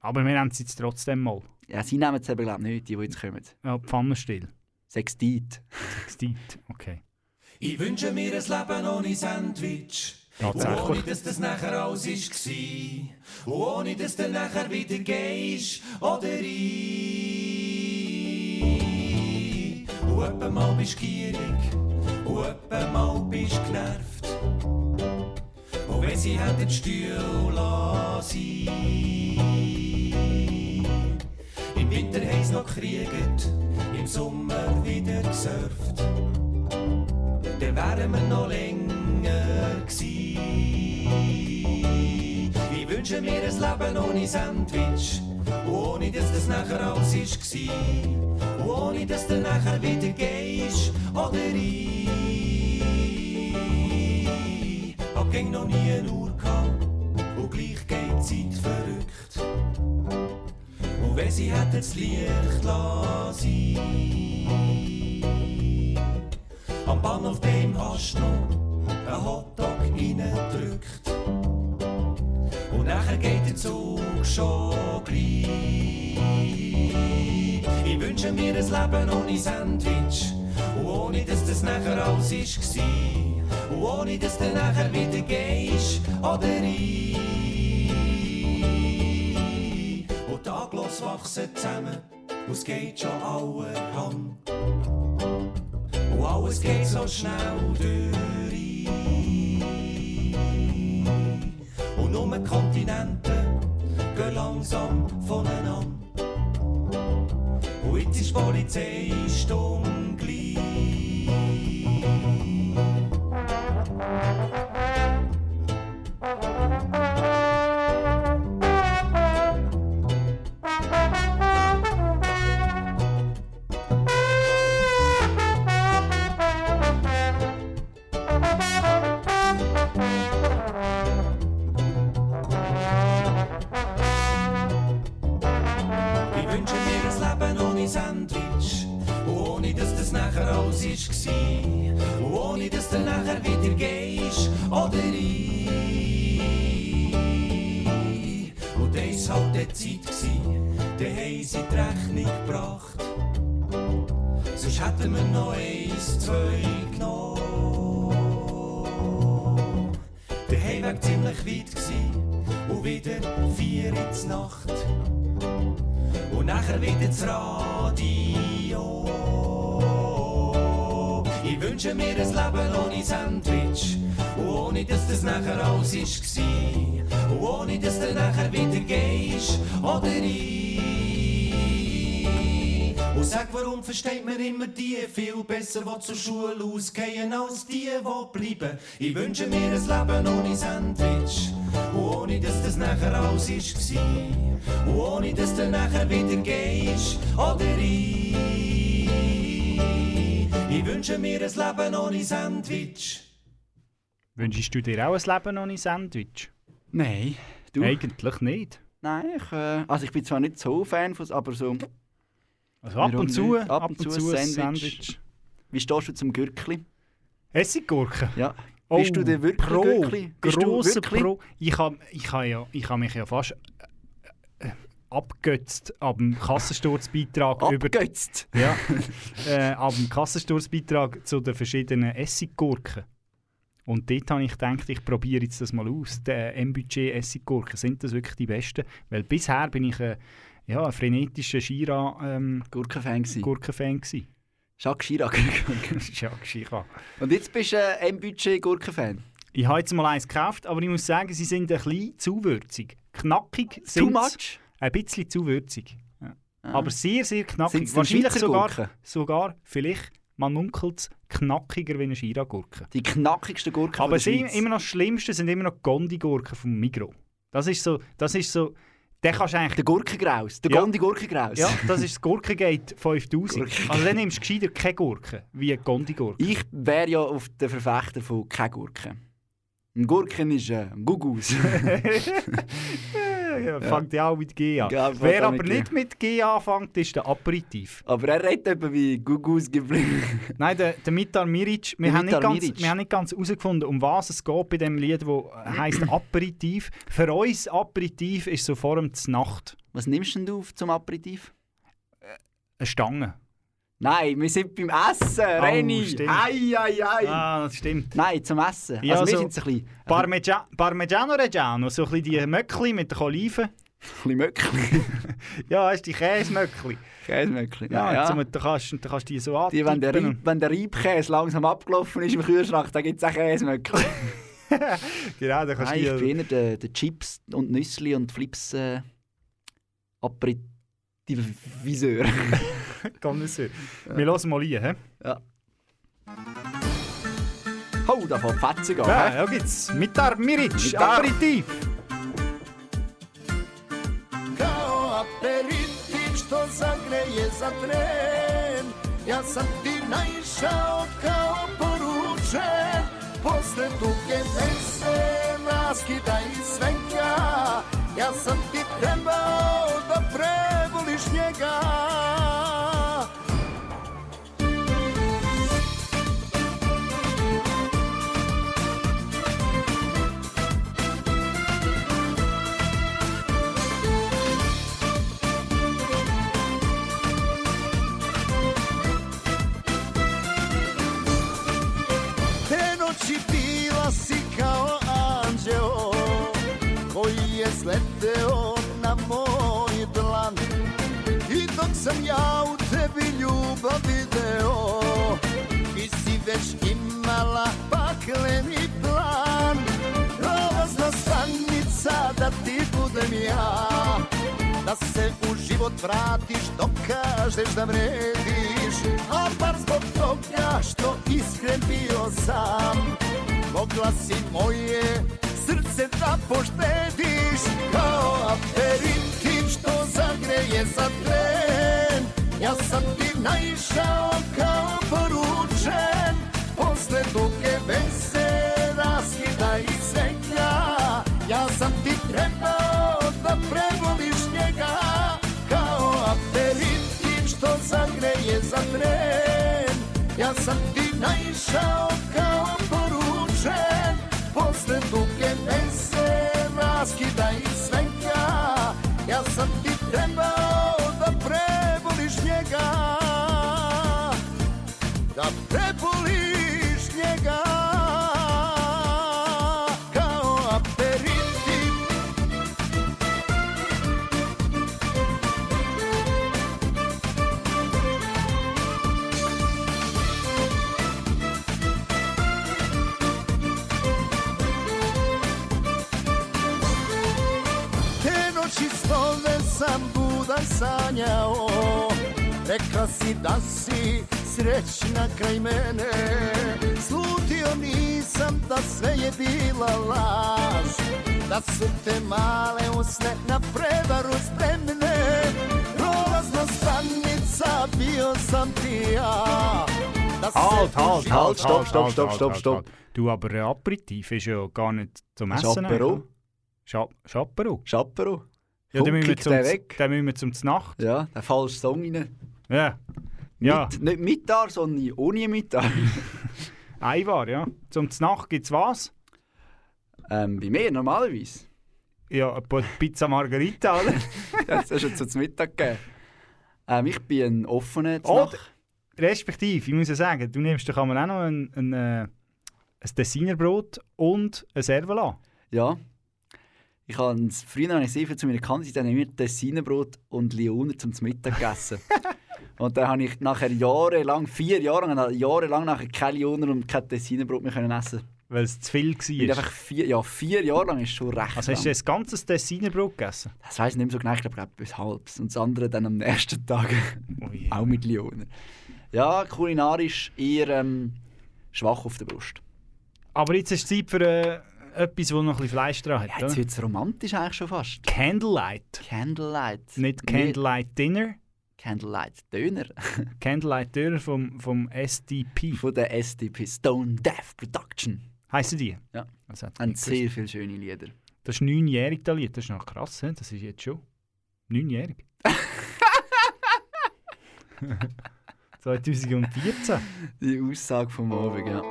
Aber wir nehmen es jetzt trotzdem mal. Ja, sie nehmen es eben, glaube ich, nicht, die, die jetzt kommen. Ja, Pfannenstiel. Sextit. Sextit, okay. Ich wünsche mir ein Leben ohne Sandwich. Tatsächlich. Ohne, dass das nachher alles war. Und ohne, dass du nachher wieder gehst. Oder ich. Und etwa mal bist du gierig. Und etwa mal bist du genervt. Und wenn sie hätten die Stühle lassen. Im Winter haben sie noch gekriegt. Im Sommer wieder gesurft dann wären wir noch länger gsi. Wünsche mir ein Leben ohne Sandwich, ohne dass das nachher alles war. Ohne dass du nachher wieder gehst, oder ich. Hab gegen noch nie eine Uhr gehabt, und gleich geht die Zeit verrückt. Und wenn sie hätten das Licht lassen, am Bahnhof dem hast du noch einen Hotdog reingedrückt. Und nachher geht der Zug schon gleich. Ich wünsche mir ein Leben ohne Sandwich. Und ohne dass das nachher alles war. Und ohne dass du nachher wieder gehst. Oder ich. Und taglos wachsen zusammen. Und es geht schon allerhand. Und alles geht so schnell durch. Nur Kontinente gehen langsam voneinander. Und jetzt ist Polizeistunde gleich. Du nachher wieder gehst, oder ich. Und das war halt die Zeit, gsi, da haben sie die Rechnung gebracht. Sonst hätten wir noch eins, zwei genommen. Der Heimweg ziemlich weit gsi und wieder vier in Nacht. Und nachher wieder das Radio. Wünsche mir ein Leben ohne Sandwich. Und ohne dass das nachher alles ist. Und ohne dass du nachher wieder gehst. Oder ich. Und sag, warum versteht man immer die viel besser, die zur Schule ausgehen, als die, die bleiben? Ich wünsche mir ein Leben ohne Sandwich. Und ohne dass das nachher alles ist. Und ohne dass du nachher wieder gehst. Oder ich. Ich wünsche mir ein Leben ohne Sandwich. Wünschst du dir auch ein Leben ohne Sandwich? Nein. Du? Eigentlich nicht. Nein, ich, äh, also ich bin zwar nicht so Fan von aber so... Also ab und zu, nicht? ab und zu ein Sandwich. Wie stehst du zum Gürkli? Essiggurken? Ja. Bist du der wirklich Oh, Pro, Gürkli? Bist du grosser wirklich? Pro. Ich habe ich ha ja, ich ha mich ja fast abgötzt ab dem Kassensturzbeitrag. über- Abgötzt? Ja. äh, ab dem Kassensturzbeitrag zu den verschiedenen Essiggurken. Und dort habe ich gedacht, ich probiere jetzt das mal aus. Die M-Budget Essiggurken, sind das wirklich die besten? Weil bisher bin ich ein, ja, ein frenetischer Shira ähm, Gurkenfan gsi. Gurkenfan gsi. Jacques Chirac. Jacques Chirac. Und jetzt bist du ein M-Budget-Gurkenfan? Ich habe jetzt mal eins gekauft, aber ich muss sagen, sie sind ein bisschen zu würzig. Knackig Too sind much? Ein bisschen zu würzig. Ja. Ah. Aber sehr, sehr knackig. Sind's Wahrscheinlich sogar, sogar, vielleicht, man munkelt es, knackiger wie eine Shira-Gurke. Die knackigsten Gurken Aber der Schweiz. immer noch das Schlimmste sind immer noch Gondi-Gurken vom Migro. Das ist so, das ist so, der kannst eigentlich... Der Gurkengraus, der Ja. Gondi-Gurkengraus. Ja, das ist das Gurkengate 5000. Gurken- Also dann nimmst du gescheiter keine Gurke, wie eine Gondi-Gurke. Ich wäre ja auf der Verfechter von keine Gurken. Ein Gurken ist ein Gugus. ja, ja, fängt ja auch mit G an. Ja, Wer aber nicht mit G anfängt, ist der Aperitif. Aber er redet eben wie Gugus geblieben. Nein, der, der Mitar Miric, wir, Der haben nicht Mitar ganz, Miric. wir haben nicht ganz herausgefunden, um was es geht bei dem Lied, das heisst Aperitif. Für uns Aperitif ist so vor dem Nacht Was nimmst denn du auf zum Aperitif? eine Stange. Nein, wir sind beim Essen, Reni. stimmt. Ei, ei, ei. Ah, das stimmt. Nein, zum Essen. Ja, also wir so sind ein bisschen, ein Parmegia Parmigiano Reggiano, so ein bisschen die Möckli mit den Oliven. bisschen Möckli. Ja, hast die Käsemöckli. Käsemöckli. Ja, Ja, ja. da kannst, da kannst du die so Die, wenn, der Reib, wenn der Reibkäse langsam abgelaufen ist im Kühlschrank, dann gibt es auch Käsemöckli. Genau, da kannst Nein, du ich die... bin eher der, der Chips und Nüssli und Flips äh, Aperitivviseur. Connoisseur. Wir hören mal rein, hä? ja. Oh, da fängt Fetzen an. Ja, ja gibt's. Mitar Miric, Mitar. Aperitif. Kao aperitiv što zagreje za tren Ja sam ti naišao kao poručen Posle duge veze raskida i svega Ja sam ti trebao da prevoliš njega sleteo na moj dlan. I dok sam ja u tebi ljubav video Ti si već imala pakleni plan. Prolazna stanica da ti budem ja. Da se u život vratiš dok kažeš da vrediš. A bar zbog toga što iskren bio sam Mogla si moje srce da poštediš Kao aperitiv što zagreje za tren. Ja sam ti naišao kao poručen Posle duge veze raskida i svega Ja sam ti trebao da prevoliš njega Kao aperitiv što zagreje za tren. Ja sam ti naišao kao poručen Posle duge sam ti trebao da preboliš njega Da preboliš sanjao Rekla si da si srećna kraj mene Slutio nisam da sve je bila laž Da su te male usne na prevaru spremne Prolazna stanica bio sam ti ja Halt, halt, halt, stopp, stopp, stopp, stopp, stopp. Du, aber Aperitif ist ja gar nicht zum Essen. Scha Schapero. Schapero. Ja, dann müssen, wir zum, weg. dann müssen wir zum Znacht. Ja, der falsche Song rein. Ja. Ja, Mit, nicht mit da, sondern ohne mit da. Eivar, ja. Zum Znacht gibt es was? ähm, bei mir normalerweise. Ja, eine Pizza Margarita, oder? Das hast du zum Mittag gegeben. Ähm, ich bin ein offener Znacht. Respektive, ich muss ja sagen, du nimmst doch auch noch ein, ein, äh, ein Designerbrot und ein Servola. Ja. Ich habe früher habe ich sehr viel zu meiner Kante, dann haben wir Tessinerbrot und Lioner zum Mittag gegessen. und dann habe ich nachher jahrelang, vier Jahre lang, jahrelang nachher keine Lioner und kein Tessinerbrot mehr können essen. Weil es zu viel Weil war. einfach vier, ja, vier Jahre lang ist schon recht Also hast du lang. ein ganzes Designerbrot gegessen? Das weiß ich nicht mehr so genau, ich glaube etwas halbs. Und das andere dann am nächsten Tag auch mit Lioner. Ja, kulinarisch eher ähm, schwach auf der Brust. Aber jetzt ist Zeit für äh, etwas, wo noch ein bisschen Fleisch dran hat. Ja, jetzt wird es romantisch eigentlich schon fast. Candlelight. Candlelight. Nicht Candlelight Dinner. Candlelight Döner. Candlelight Dinner vom, vom SDP. Von der SDP Stone Death Production. Heissen die? Ja. Hat Haben nicht sehr viele schöne Lieder. Das ist neunjährig, das Lied. Das ist noch krass, das ist jetzt schon. Neunjährig. 2014. Die Aussage vom Abend, ja.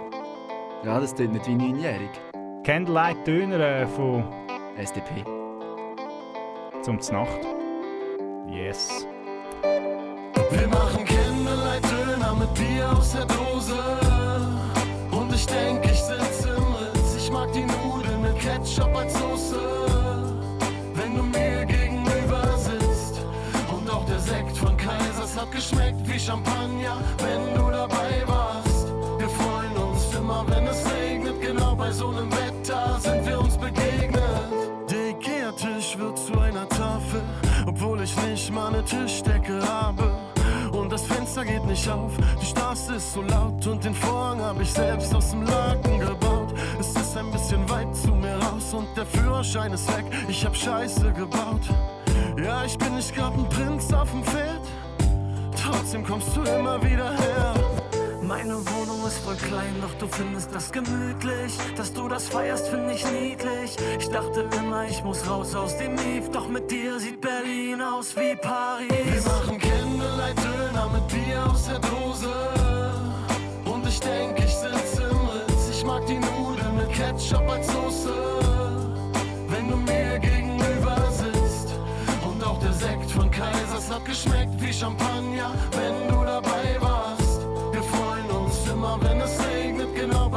Ja, das tut nicht wie neunjährig. Candlelight Döner äh, von SDP. zum Znacht. Yes. Wir machen Candlelight-Döner mit Bier aus der Dose. Und ich denk, ich sitz im Ritz. Ich mag die Nudeln mit Ketchup als Soße. Wenn du mir gegenüber sitzt. Und auch der Sekt von Kaisers hat geschmeckt wie Champagner, wenn du dabei warst. Wir freuen uns immer, wenn es regnet. Genau bei so einem Wetter eine Tischdecke habe. Und das Fenster geht nicht auf, die Straße ist so laut und den Vorhang habe ich selbst aus dem Laken gebaut. Es ist ein bisschen weit zu mir raus und der Führerschein ist weg, ich hab Scheiße gebaut. Ja, ich bin nicht grad ein Prinz auf dem Pferd, trotzdem kommst du immer wieder her. Meine Wohnung ist voll klein, doch du findest das gemütlich. Dass du das feierst, finde ich niedlich. Ich dachte immer, ich muss raus aus dem Mief, doch mit dir sieht Berlin aus wie Paris. Wir machen Candlelight-Döner mit Bier aus der Dose. Und ich denk, ich sitz im Ritz. Ich mag die Nudeln mit Ketchup als Soße. Wenn du mir gegenüber sitzt. Und auch der Sekt von Kaisers hat geschmeckt wie Champagner, wenn du dabei warst.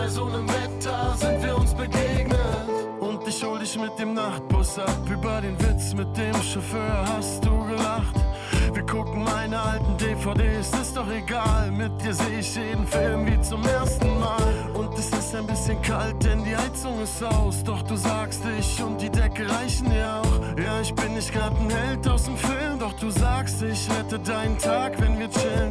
Bei so einem Wetter sind wir uns begegnet. Und ich hol dich mit dem Nachtbus ab. Über den Witz mit dem Chauffeur hast du gelacht. Wir gucken meine alten DVDs, ist doch egal. Mit dir sehe ich jeden Film wie zum ersten Mal. Und es ist ein bisschen kalt, denn die Heizung ist aus. Doch du sagst, ich und die Decke reichen ja auch. Ja, ich bin nicht grad ein Held aus dem Film. Doch du sagst, ich rette deinen Tag, wenn wir chillen.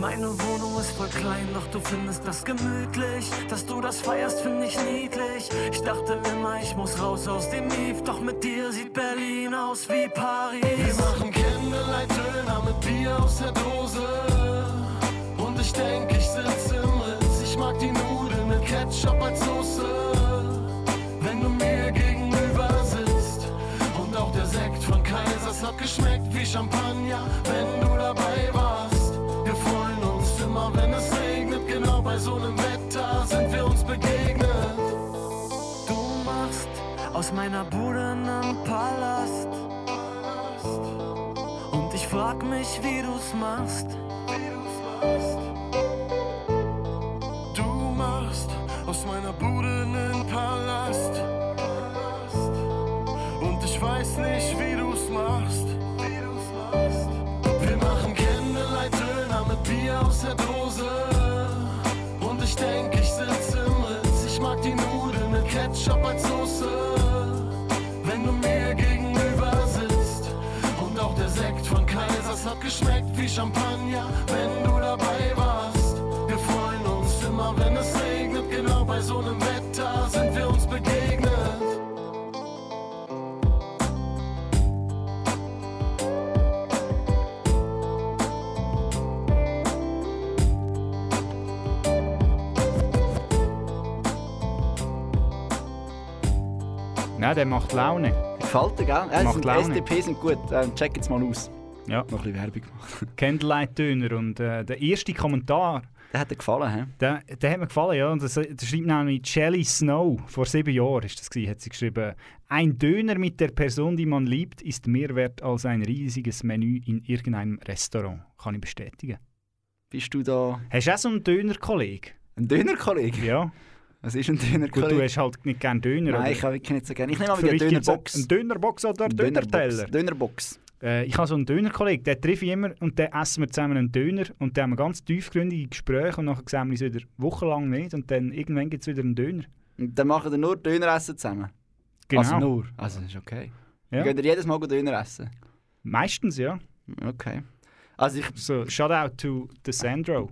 Meine Wohnung ist voll klein, doch du findest das gemütlich. Dass du das feierst, finde ich niedlich. Ich dachte immer, ich muss raus aus dem Mief. Doch mit dir sieht Berlin aus wie Paris. Wir machen Candlelight-Döner mit Bier aus der Dose. Und ich denk, ich sitz im Ritz. Ich mag die Nudeln mit Ketchup als Soße. Wenn du mir gegenüber sitzt. Und auch der Sekt von Kaisers hat geschmeckt wie Champagner, wenn du dabei warst. Wir freuen uns immer, wenn es regnet, genau bei so einem Wetter sind wir uns begegnet. Du machst aus meiner Bude einen Palast. Und ich frag mich, wie du's machst. Du der Dose. Und ich denk, ich sitz im Ritz. Ich mag die Nudeln mit Ketchup als Soße. Wenn du mir gegenüber sitzt. Und auch der Sekt von Kaisers hat geschmeckt wie Champagner, wenn du dabei warst. Wir freuen uns immer, wenn es regnet. Genau bei so einem Wetter Nein, der macht Laune. Gefällt dir, gell? Ja, Macht Laune. SDP sind gut. Ähm, check jetzt mal aus. Ja. Noch ein bisschen Werbung gemacht. Candlelight-Döner. Und äh, der erste Kommentar, Der hat dir gefallen, hä? der, der hat mir gefallen, ja. Und das, das schreibt nämlich Shelly Snow. Vor sieben Jahren ist das gewesen, hat sie geschrieben. Ein Döner mit der Person, die man liebt, ist mehr wert als ein riesiges Menü in irgendeinem Restaurant. Kann ich bestätigen. Bist du da... Hast du auch so einen Dönerkollegen? Ein Dönerkollege? Ja. Was ist ein Gut, Dönerkollege? du hast halt nicht gerne Döner. Nein, oder? ich habe wirklich nicht so gerne. Ich nehme mich gibt's Dönerbox. Eine Dönerbox oder Dönerteller? Dönerbox. Äh, ich habe so einen Dönerkollegen, den treffe ich immer und dann essen wir zusammen einen Döner und dann haben wir ganz tiefgründige Gespräche und nachher sehen wir uns wieder wochenlang nicht und dann irgendwann gibt es wieder einen Döner. Und dann machen wir nur Döner essen zusammen? Genau. Also nur? Also ist okay. Ja. Wir gehen jedes Mal Döner essen? Meistens, ja. Okay. Also ich... So, shout out to the Sandro.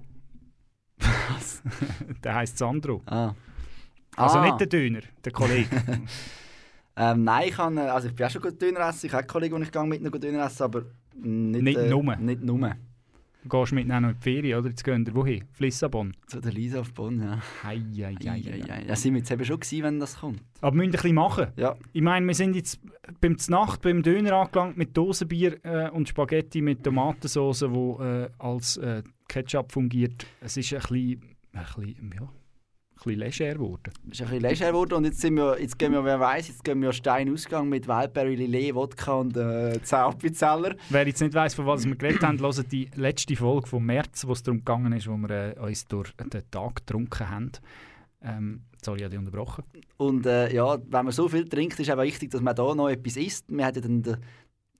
Was? der heißt Sandro. Ah. Also Ah. nicht der Döner, der Kollege. Ähm, nein, ich, kann, äh, also ich bin auch schon gut Döner essen. Ich habe einen Kollegen, den ich gehe mit noch Döner essen, aber nicht, Nicht äh, nur. Nicht nur. Du gehst mit ihnen noch in die Ferien, oder? Jetzt gehen wir wohin? Auf Lissabon. Zu der Lisa auf Bonn, ja. Hei, hei, hei, hei. Ja, ja, sind wir jetzt eben schon gewesen, wenn das kommt. Aber wir müssen ein bisschen machen. Ja. Ich meine, wir sind jetzt beim Znacht beim Döner angelangt mit Dosenbier äh, und Spaghetti mit Tomatensauce, die äh, als äh, Ketchup fungiert. Es ist ein bisschen, ein bisschen, ja, bisschen leger geworden. Es ist ein bisschen leger geworden und jetzt, sind wir, jetzt gehen wir, wer weiß, jetzt gehen wir Steinausgang mit Wildberry Lillet, Wodka und äh, 10 Appenzeller. Wer jetzt nicht weiss, von was wir geredet haben, hört die letzte Folge vom März, wo es darum gegangen ist, wo wir äh, uns durch den Tag getrunken haben. Ähm, sorry, ich habe dich unterbrochen. Und äh, ja, wenn man so viel trinkt, ist es wichtig, dass man da noch etwas isst. Wir hatten dann, den,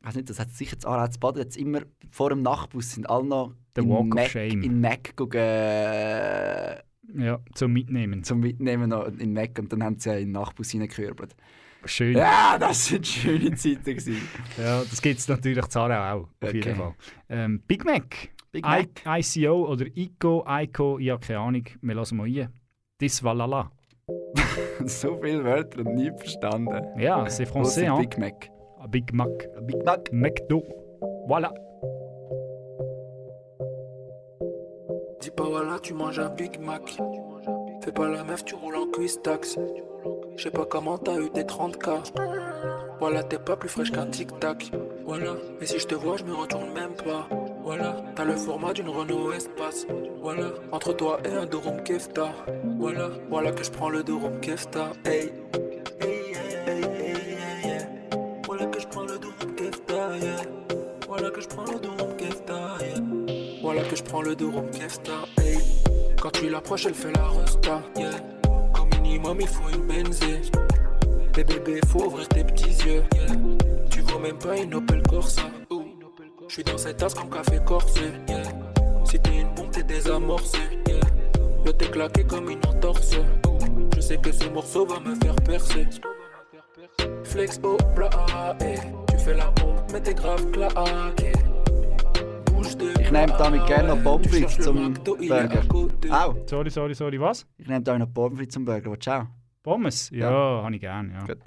ich weiß nicht, das hat sicher das Aarhus Baden jetzt immer vor dem Nachtbus sind alle noch Der in Walk Mac, in Mac gucken, äh, Ja, zum Mitnehmen. zum Mitnehmen noch in Mac und dann haben sie ja in den Nachtbus reingekürbelt. Schön. Ja, das sind schöne Zeiten gewesen. Ja, das gibt es natürlich in Aarau auch, auf Okay. jeden Fall. Ähm, Big Mac. Big Mac. I ICO oder ICO, ICO, ich habe keine Ahnung. Wir lassen mal rein. Das Valhalla. so viele Wörter und nie verstanden. Ja, c'est français, hein? Big Mac. Ah, Big Mac. Big Mac. McDo. Voilà. Dis pas voilà, tu manges un Big Mac. Fais pas la meuf, tu roules en cuisse tax. Je sais pas comment t'as eu tes 30k. Voilà, t'es pas plus fraîche qu'un tic-tac. Voilà, et si je te vois, je me retourne même pas. Voilà, t'as le format d'une Renault Espace. Voilà, entre toi et un Dorum Kefta. Voilà, voilà que je prends le Dorum Kefta. Hey, Voilà que je prends le Dorum Kefta, hey. Quand tu l'approches, elle fait la resta, yeah. Au minimum, il faut une benzée. Mais bébé, faut ouvrir tes petits yeux, yeah. Tu vois même pas une Opel Corsa. Je suis dans cette tasse comme café corsé. Si t'es une bombe, t'es désamorcé, yeah. Yo, t'es claqué comme une entorse. Je sais que ce morceau va me faire percer. Flex au plat. Tu fais la bombe, mais t'es grave claqué. Ich nehme damit gerne noch Pommes frites zum Burger. Au. Sorry, sorry, sorry. Was? Ich nehme da noch Pommes frites zum Burger. Auch? Pommes? Ja, Ja. habe ich gern. Ja. Gut.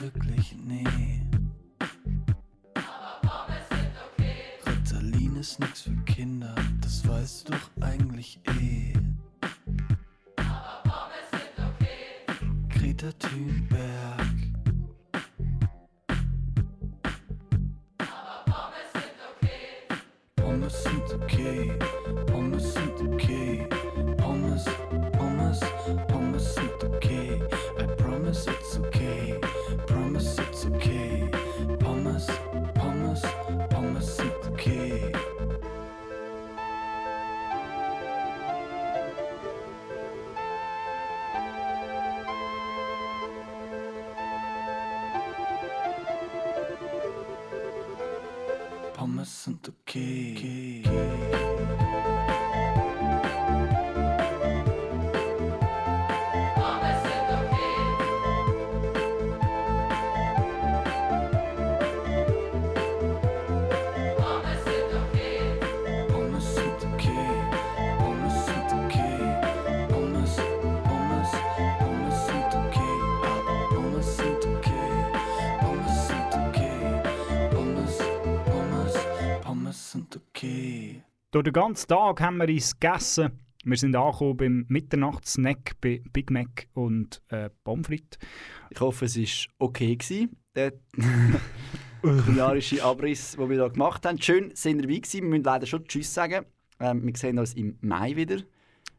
Wirklich nee. Ritalin ist nix für Pommes sind Durch den ganzen Tag haben wir uns gegessen. Wir sind angekommen beim Mitternachtssnack bei Big Mac und äh, Pommes frites. Ich hoffe, es war okay. Gewesen, der kulinarische Abriss, den wir hier gemacht haben. Schön, sind ihr dabei gewesen. Wir müssen leider schon Tschüss sagen. Ähm, wir sehen uns im Mai wieder.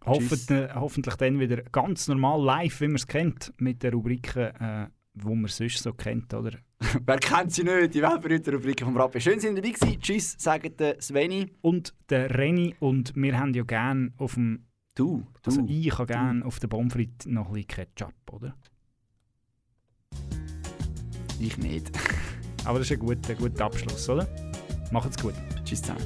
Hoffentlich, äh, hoffentlich dann wieder ganz normal live, wie man es kennt, mit den Rubriken, äh, wo man sonst so kennt, oder? Wer kennt sie nicht? Die weltberühmte Rubrik vom Rappi. Schön, sind ihr dabei gewesen. Tschüss, sagt der Sveni. Und der Reni und wir haben ja gerne auf dem... Du, Also du, ich habe gerne auf den Pommes frites noch ein bisschen Ketchup, oder? Ich nicht. Aber das ist ein guter, guter Abschluss, oder? Macht's gut. Tschüss zusammen.